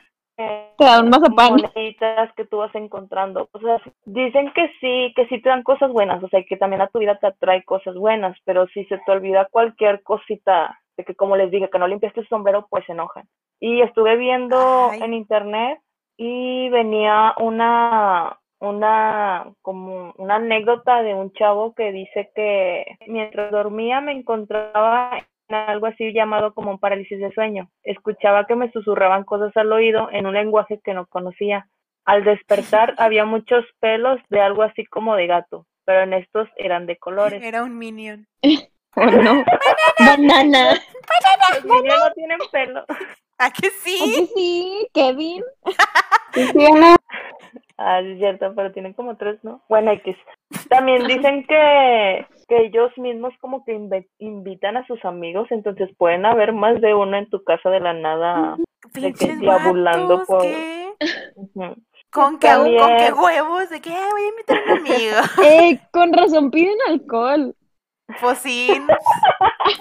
Te dan mazapán. moneditas que tú vas encontrando. O sea, dicen que sí, que sí te dan cosas buenas, o sea, que también a tu vida te atrae cosas buenas, pero si se te olvida cualquier cosita, de que como les dije, que no limpiaste el sombrero, pues se enojan. Y estuve viendo Ay. en internet y venía una una como una anécdota de un chavo que dice que mientras dormía me encontraba en algo así llamado como un parálisis de sueño. Escuchaba que me susurraban cosas al oído en un lenguaje que no conocía. Al despertar había muchos pelos de algo así como de gato, pero en estos eran de colores. Era un minion. ¿O no? Banana. Los niños no tienen pelo. ¿A que sí? Aquí sí, Kevin. Ah, sí es cierto, pero tienen como tres, ¿no? Bueno, X. También dicen que, que ellos mismos como que invitan a sus amigos, entonces pueden haber más de uno en tu casa de la nada. que vatos, por- ¿qué? ¿Con qué, También- ¿Con qué huevos? ¿De qué? "Ay, voy a invitar a un amigo. Eh, con razón piden alcohol. Pues sí,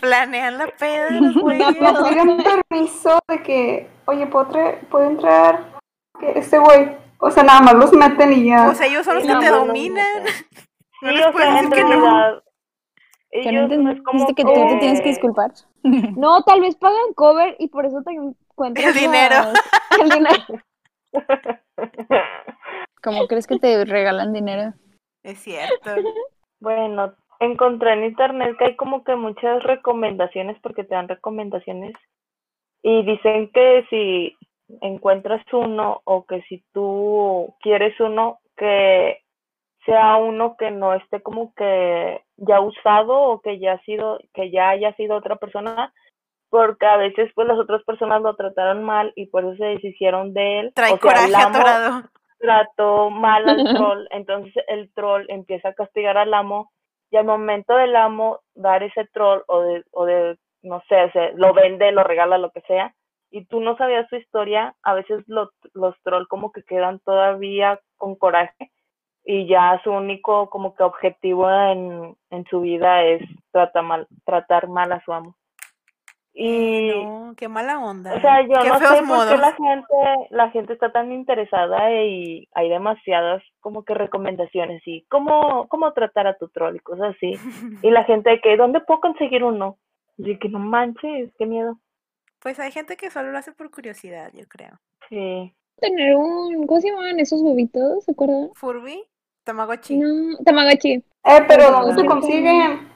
planean la peda de los güeyes. Nos piden permiso de que, oye, ¿puedo, puedo entrar que este güey? O sea, nada más los meten y ya. Pues ellos son los Sí, que no, te dominan. no. No Sí, les o puedes sea, decir que no. Que no ellos no entendiste es como que tú te tienes que disculpar. No, tal vez pagan cover y por eso te encuentras El dinero. El dinero. ¿Cómo crees que te regalan dinero? Es cierto. Bueno, encontré en internet que hay como que muchas recomendaciones porque te dan recomendaciones y dicen que si encuentras uno o que si tú quieres uno que sea uno que no esté como que ya usado o que ya ha sido que ya haya sido otra persona porque a veces pues las otras personas lo trataron mal y por eso se deshicieron de él. Trae O sea, el coraje amo- atorado. trató mal al troll, entonces el troll empieza a castigar al amo y al momento del amo dar ese troll o de, o de no sé, o sea, lo vende, lo regala, lo que sea, y tú no sabías su historia, a veces lo- los troll como que quedan todavía con coraje y ya su único como que objetivo en, en su vida es tratar mal, tratar mal a su amo. Y No, qué mala onda. o sea, yo qué no sé por qué la gente, la gente está tan interesada y hay demasiadas como que recomendaciones y cómo, cómo tratar a tu troll y cosas así. Y la gente que, ¿dónde puedo conseguir uno? Y que no manches, qué miedo. Pues hay gente que solo lo hace por curiosidad, yo creo. Sí. Tener un. ¿Cómo se llaman esos huevitos? ¿Se acuerdan? Furby, Tamagotchi. No, Tamagotchi. Eh, pero ¿dónde se consiguen?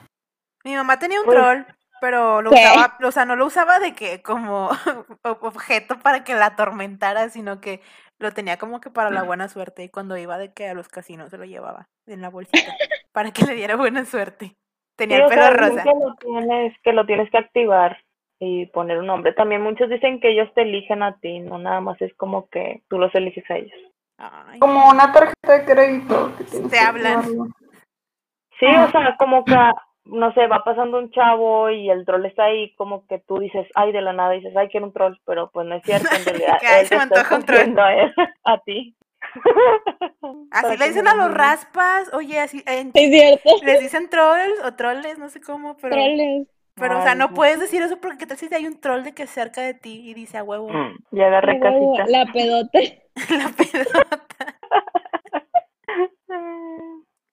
Mi mamá tenía un troll, pero lo ¿Qué? usaba, o sea, no lo usaba de que como ob- objeto para que la atormentara, sino que lo tenía como que para la buena suerte y cuando iba de que a los casinos se lo llevaba en la bolsita para que le diera buena suerte. Tenía el pelo rosa. que lo tienes, que lo tienes que activar y poner un nombre. También muchos dicen que ellos te eligen a ti, no nada más es como que tú los eliges a ellos. Ay, Como una tarjeta de crédito. que Te que hablan. Sí, o sea, como que, no sé, va pasando un chavo y el troll está ahí, como que tú dices, ay, de la nada dices, ay, quiero un troll, pero pues no es cierto, en realidad, él se te un troll. escogiendo a, él, a ti. Así le dicen a los raspas, oye, así en- Es cierto. les dicen trolls o trolles, no sé cómo, pero Troles. Pero o sea, no puedes decir eso porque qué tal si hay un troll de que cerca de ti y dice a huevo Mm, Ya agarré A huevo, casita. La pedota. la pedota.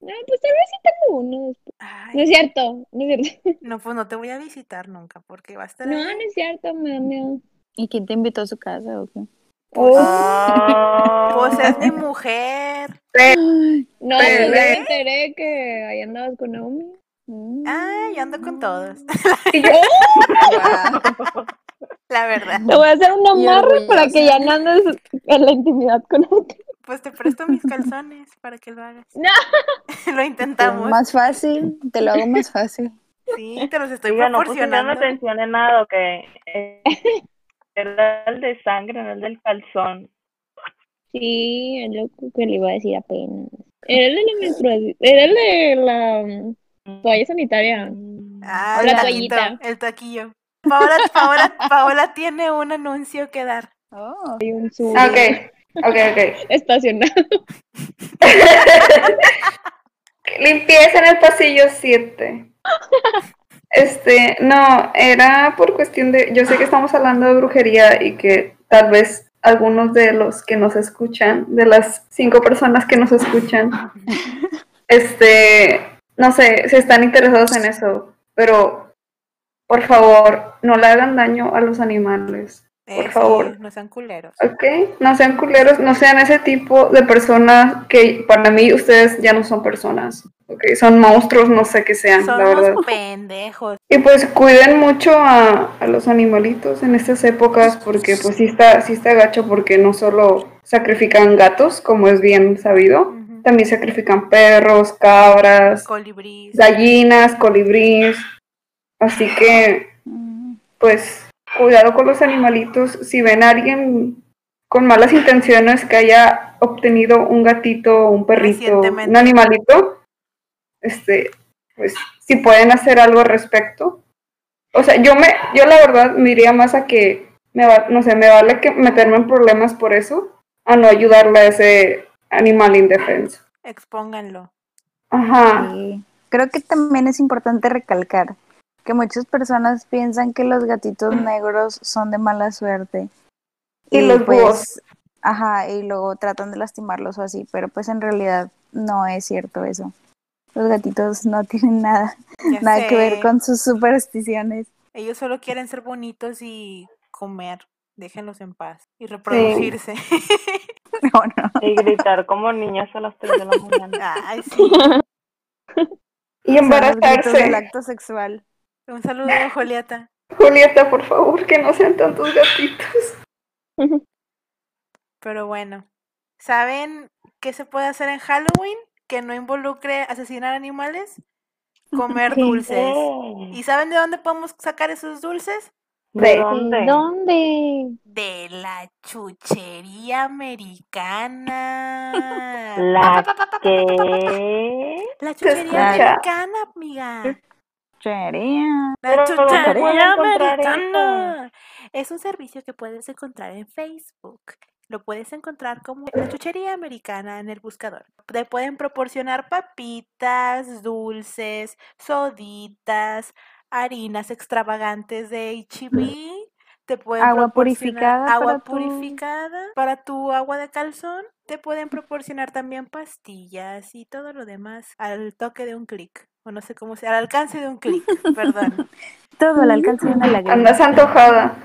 No, pues tal vez sí tengo uno. Ay, No es cierto, no es cierto. No, pues no te voy a visitar nunca porque va a estar No, ahí. no es cierto, me da miedo. ¿Y quién te invitó a su casa o qué? Pues, pues es mi mujer. No, pues ya me enteré que ahí andabas con Naomi. Mm. Ay, yo ando con todos. Guau. La verdad. te voy a hacer un amarre para que ya no andes en la intimidad con otro. Pues te presto mis calzones para que lo hagas. No. Lo intentamos. Más fácil, te lo hago más fácil. Sí, te los estoy Oiga, no pusieron proporcionando. atención en nada, que Era el de sangre, no el del calzón. Sí, es lo que le iba a decir apenas. Era el de la menstruación, era el de la mm, toalla sanitaria. Ah, O el la toallita. el taquillo. Paola, Paola, Paola tiene un anuncio que dar. Oh, Hay un sur Ok, ok, ok. estacionado. Limpieza en el pasillo 7. Este, no, era por cuestión de, yo sé que estamos hablando de brujería y que tal vez algunos de los que nos escuchan, de las cinco personas que nos escuchan, este, no sé, si están interesados en eso, pero por favor, no le hagan daño a los animales. Por Eh, sí, favor. no sean culeros. ¿Ok? No sean culeros, no sean ese tipo de personas que para mí ustedes ya no son personas. ¿Ok? Son monstruos, no sé qué sean, Son la verdad. unos pendejos. Y pues cuiden mucho a, a los animalitos en estas épocas porque pues sí está, sí está gacho porque no solo sacrifican gatos, como es bien sabido. También sacrifican perros, cabras, gallinas, colibríes. Así que pues cuidado con los animalitos. Si ven a alguien con malas intenciones que haya obtenido un gatito, un perrito, un animalito, este, pues si pueden hacer algo al respecto. O sea, yo me, yo la verdad me iría más a que me va, no sé, me vale que meterme en problemas por eso, a no ayudarle a ese animal indefenso. Expónganlo. Ajá. sí. Creo que también es importante recalcar que muchas personas piensan que los gatitos negros son de mala suerte. Y los búhos. Ajá, y luego tratan de lastimarlos o así, pero pues en realidad no es cierto eso. Los gatitos no tienen nada, Ya nada que ver con sus supersticiones. Ellos solo quieren ser bonitos y comer. Déjenlos en paz. Y reproducirse. No, no. Y gritar como niñas a las 3 de la mañana. Ay, sí. Y embarazarse. acto sexual. Un saludo, Julieta. Julieta, por favor, que no sean tantos gatitos. Pero bueno. ¿Saben qué se puede hacer en Halloween que no involucre asesinar animales? Comer dulces. Oh, ¿Y saben de dónde podemos sacar esos dulces? ¿De dónde? ¿Dónde? De la chuchería americana. ¿La qué? La chuchería americana, amiga. Chería. La Pero ¿dónde puedo chuchería americana. Es un servicio que puedes encontrar en Facebook. Lo puedes encontrar como la chuchería americana en el buscador. Te pueden proporcionar papitas, dulces, soditas, harinas extravagantes de H-E-B. Te pueden Agua proporcionar purificada agua para tu- purificada para tu agua de calzón. Te pueden proporcionar también pastillas y todo lo demás al toque de un clic. O no sé cómo sea, al alcance de un clic, perdón. Todo al alcance de una lágrima. Andas antojada.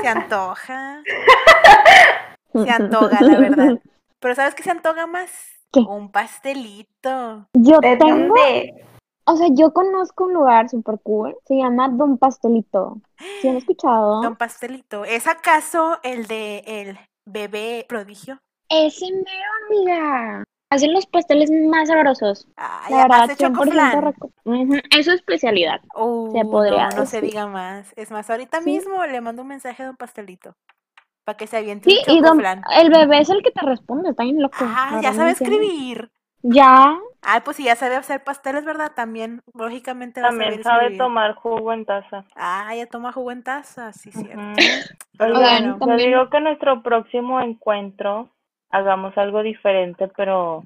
Se antoja. Se antoja, la verdad. Pero ¿sabes qué se antoja más? ¿Qué? Un pastelito. Yo ¿De tengo, dónde? O sea, yo conozco un lugar super cool, se llama Don Pastelito. ¿Sí han escuchado? Don Pastelito. ¿Es acaso el de el bebé prodigio? Ese mero, amiga. Hacen los pasteles más sabrosos. Ay, La verdad, hace 100% chocoflan. reco- Ujú, Es su especialidad. Uh, Se podría no, no se diga más. Es más, ahorita Sí. mismo le mando un mensaje a Don Pastelito. Para que se aviente Sí, un y don, el bebé es el que te responde, está bien loco. Ah, ya sabe escribir. Ya, Ay, pues si ya sabe hacer pasteles, ¿verdad? También, lógicamente va a También sabe escribir. tomar jugo en taza. Ah, ya toma jugo en taza, sí, cierto. Ujú. Pero Oigan, bueno, yo también- digo que nuestro próximo encuentro hagamos algo diferente, pero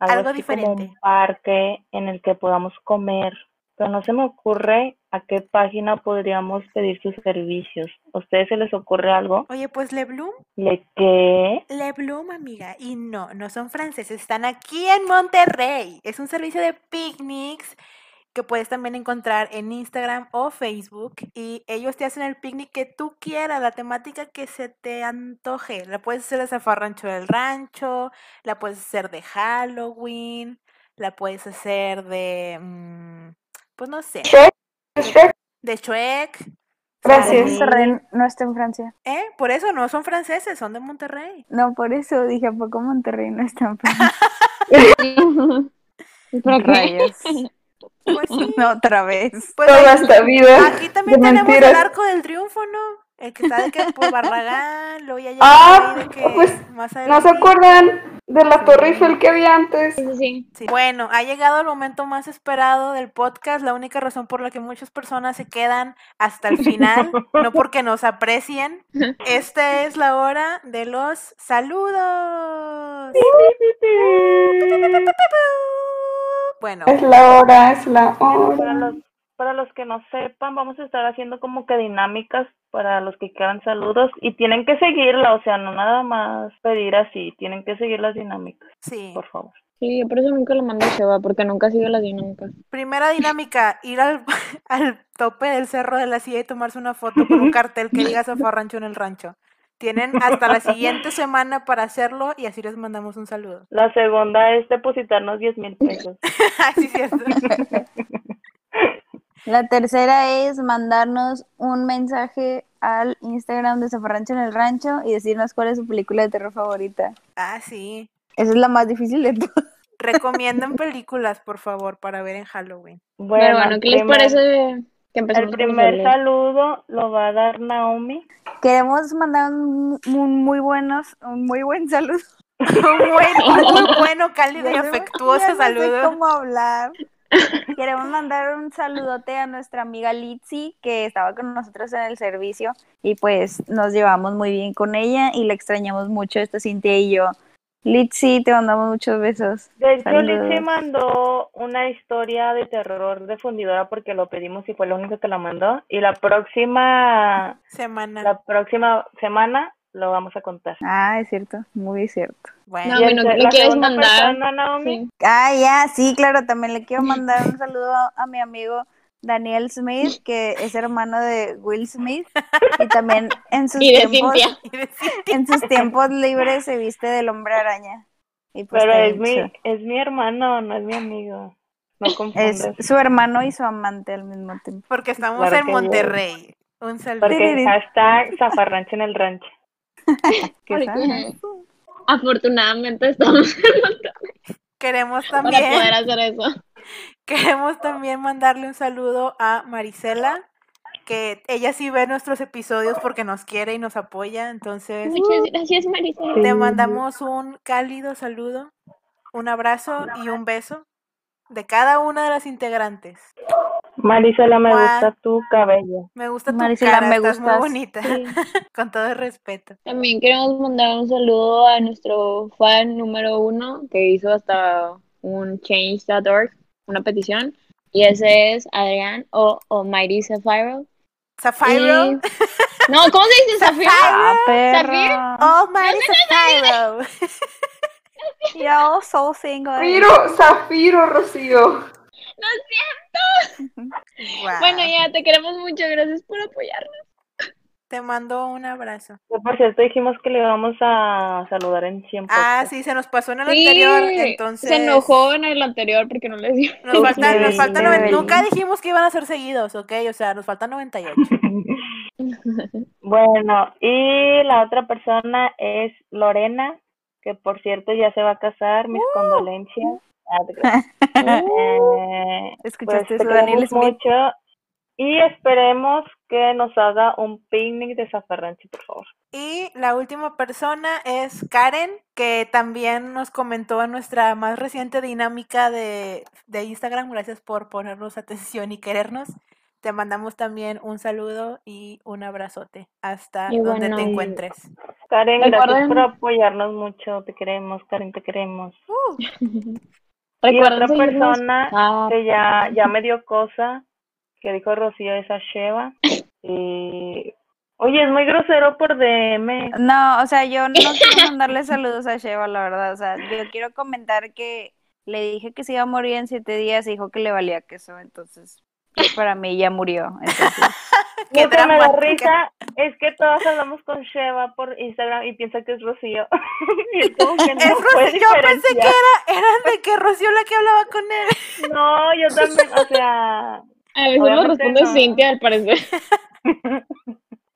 Algo como diferente. un parque en el que podamos comer. Pero no se me ocurre a qué página podríamos pedir sus servicios. ¿A ustedes se les ocurre algo? Oye, pues Le Bloom, ¿Le qué? Le Bloom, amiga. Y no, no son franceses, están aquí en Monterrey. Es un servicio de picnics que puedes también encontrar en Instagram o Facebook. Y ellos te hacen el picnic que tú quieras, la temática que se te antoje. La puedes hacer de zafarrancho del rancho, la puedes hacer de Halloween, la puedes hacer de, mm, pues no sé, Shrek, Shrek, de Shrek. Gracias. Monterrey no está en Francia. ¿Eh? Por eso no son franceses, son de Monterrey. No, por eso dije, ¿a poco Monterrey no está en Francia? Rayos. Pues sí. No, otra vez. Pues toda ahí- esta vida aquí también tenemos mentiras. el arco del triunfo, ¿no? El que está de que por Barragán, luego ya llega Ah, de que pues, más ¿No se adelante. acuerdan de la Torre Eiffel que había antes? Sí, sí, sí. Sí. Bueno, ha llegado el momento más esperado del podcast, la única razón por la que muchas personas se quedan hasta el final, no porque nos aprecien. Esta es la hora de los saludos. Bueno, Es la hora, es la Para hora. Para los que no sepan, vamos a estar haciendo como que dinámicas para los que quieran saludos y tienen que seguirla, o sea, no nada más pedir así, tienen que seguir las dinámicas, sí. por favor. Sí, yo por eso nunca lo mando a Sheva, porque nunca sigue las dinámicas. Primera dinámica, ir al, al tope del cerro de la silla y tomarse una foto con un cartel que diga Zafarrancho en el rancho. Tienen hasta la siguiente semana para hacerlo y así les mandamos un saludo. La segunda es depositarnos 10 mil pesos. Sí, cierto. La tercera es mandarnos un mensaje al Instagram de Zafarrancho en el Rancho y decirnos cuál es su película de terror favorita. Ah, sí. Esa es la más difícil de todas. Recomienden películas, por favor, para ver en Halloween. Bueno, Pero bueno, ¿qué les parece que El primer saludo lo va a dar Naomi. Queremos mandar un, un muy buenos, un muy buen saludo. Un buen- muy bueno, cálido y afectuoso ya no sé saludo. cómo hablar. Queremos mandar un saludote a nuestra amiga Litzy, que estaba con nosotros en el servicio y pues nos llevamos muy bien con ella y la extrañamos mucho, esta Cintia y yo. Litzy, te mandamos muchos besos. De hecho. Lichi mandó una historia de terror de fundidora porque lo pedimos y fue la única que la mandó. Y la próxima, Semana. la próxima semana lo vamos a contar. Ah, es cierto, muy cierto. Bueno, No, Y mi, ¿no el- le quieres mandar? persona, Naomi, Sí. Ah, ya, sí, claro, también le quiero mandar un saludo a mi amigo Daniel Smith, que es hermano de Will Smith, y también en sus Y de tiempos, en sus tiempos libres se viste del hombre araña. Y pues pero es mi, es mi hermano, no es mi amigo. No es confundas. su hermano y su amante al mismo tiempo. porque estamos Claro en. Monterrey. Un saludo. Porque hashtag zafarrancho en el rancho. ¿Qué Porque sabes? afortunadamente estamos en Monterrey Queremos para también, poder hacer eso. queremos también mandarle un saludo a Marisela, que ella sí ve nuestros episodios porque nos quiere y nos apoya. Entonces, Muchas gracias, Marisa. te mandamos un cálido saludo, un abrazo y un beso de cada una de las integrantes. Marisela, me gusta tu cabello. Me gusta tu Marisela, cara, me estás muy gustas. bonita, Sí. con todo el respeto. También queremos mandar un saludo a nuestro fan número uno que hizo hasta un change.org, una petición. Y ese es Adrián o Almighty Zafiro. Zafiro, Y- No, ¿cómo se dice Zafiro? Ah, ¿Zafir? perro. oh, Mary Zafiro. Yo so single. Zafiro, Zafiro, Rocío. Guau. Bueno, ya te queremos mucho. Gracias por apoyarnos. Te mando un abrazo. Por cierto, dijimos que le íbamos a saludar en 100 Ah, podcasts. sí, se nos pasó en el Sí, anterior, entonces... Se enojó en el anterior porque no le dio. Nos faltan, Sí, nos faltan sí, noven-. Nunca dijimos que iban a ser seguidos, ¿ok? O sea, nos faltan 98. Bueno, y la otra persona es Lorena, que por cierto ya se va a casar, mis condolencias. Pues ¿Escuchaste te eso, Daniel Smith? mucho y esperemos que nos haga un picnic de zafarrancho, por favor. Y la última persona es Karen, que también nos comentó en nuestra más reciente dinámica de, de Instagram. Gracias por ponernos atención y querernos. Te mandamos también un saludo y un abrazote hasta Y donde bueno, te encuentres. Karen, gracias por apoyarnos mucho, te queremos, Karen, te queremos. Y otra persona Ah, que ya, ya me dio cosa, que dijo Rocío es a Sheva. Y oye, es muy grosero por DM. No, o sea, yo no quiero mandarle saludos a Sheva, la verdad. O sea, yo quiero comentar que le dije que se iba a morir en siete días y dijo que le valía queso. Entonces, pues, para mí ya murió. Entonces, Qué Lo que me da risa es que todos hablamos con Sheva por Instagram y piensa que es Rocío. y es como que no Es puede Rocío, yo pensé que era, era de que Rocío la que hablaba con él. No, yo también, o sea, a veces nos responde no. Cintia, al parecer.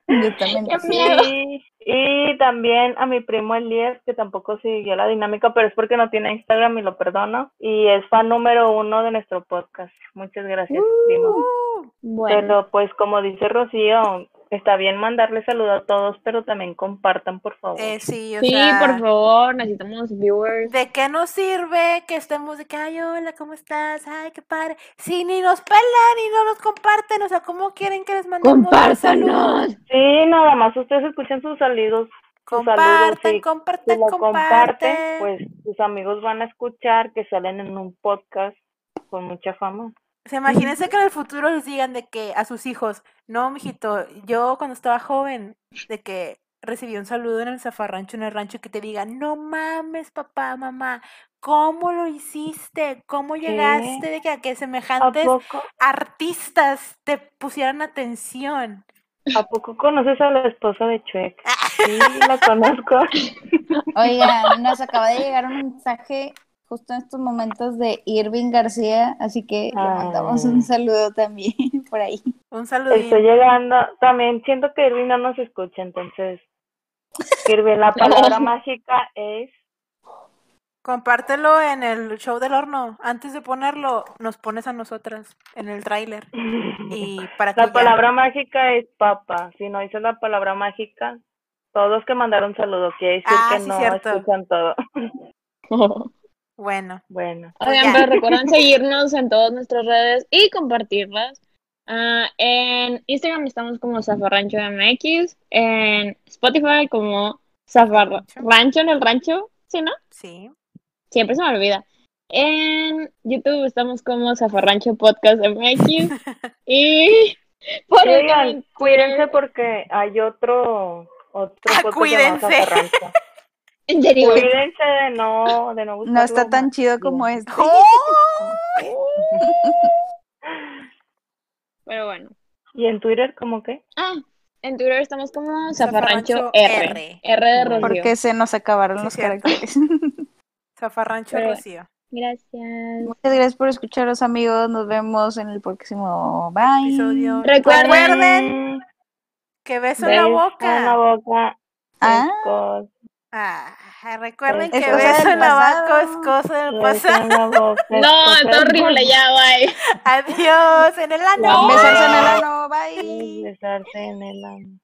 yo también. Qué miedo. y, y también a mi primo Elías, que tampoco siguió la dinámica, pero es porque no tiene Instagram y lo perdono. Y es fan número uno de nuestro podcast. Muchas gracias, primo. Uh, Bueno, Pero pues como dice Rocío, Está bien mandarle saludo a todos, pero también compartan, por favor. Eh, sí, o Sí, sea, por favor, necesitamos viewers. ¿De qué nos sirve que estemos de que, ay, hola, ¿cómo estás? Ay, qué padre. Si ni nos pelan y no nos comparten, o sea, ¿cómo quieren que les mandemos? ¡Compártanos! Sí, nada más ustedes escuchan sus saludos. Sus saludos Compartan, y compartan, si lo comparten, comparten. pues sus amigos van a escuchar que salen en un podcast con mucha fama. O sea, imagínense que en el futuro les digan de que a sus hijos, no, mijito, yo cuando estaba joven, de que recibí un saludo en el zafarrancho, en el rancho, que te digan, no mames, papá, mamá, ¿cómo lo hiciste? ¿Cómo llegaste de que a que ¿A semejantes artistas te pusieran atención? ¿A poco conoces a la esposa de Chuek? Sí, la conozco. Oigan, nos acaba de llegar un mensaje justo en estos momentos de Irving García, así que le mandamos un saludo también por ahí. Un saludín. Estoy llegando. También siento que Irving no nos escucha, entonces. Irving, la palabra mágica es. Compártelo en el show del horno. Antes de ponerlo, nos pones a nosotras en el tráiler. Y para que La ya- palabra mágica es papa. Si no dices la palabra mágica, todos que mandaron saludos, quiere decir Ah, que sí, no cierto. escuchan todo. Bueno, Bueno, Oigan, ya. pero recuerden seguirnos en todas nuestras redes y compartirlas. Ah, en Instagram estamos como Zafarrancho MX, en Spotify como Zafarrancho en el rancho, ¿sí, no? sí. Siempre se me olvida. En YouTube estamos como Zafarrancho Podcast MX y por Oigan, en cuídense porque hay otro. Otro Ah, podcast cuídense. Zafarrancho. En serio. Cuídense de no, de no No buscarlo está tan más. chido como este. Pero bueno. ¿Y en Twitter cómo qué? Ah, en Twitter estamos como Zafarrancho Zafarrancho R. R. R de Rocío. Porque se nos acabaron Sí, los cierto. caracteres. Zafarrancho Pero- Rocío. Gracias. Muchas gracias por escucharos, amigos. Nos vemos en el próximo. Bye. Episodio. Recuerden- Recuerden que beso en la boca. en la boca. Ah. Es Ah, recuerden Es que beso en la boca es cosa del pasado. es No, del horrible, ya, bye. Adiós, en el ano. No. Besarse en el ano. Bye. Besarse en el ano.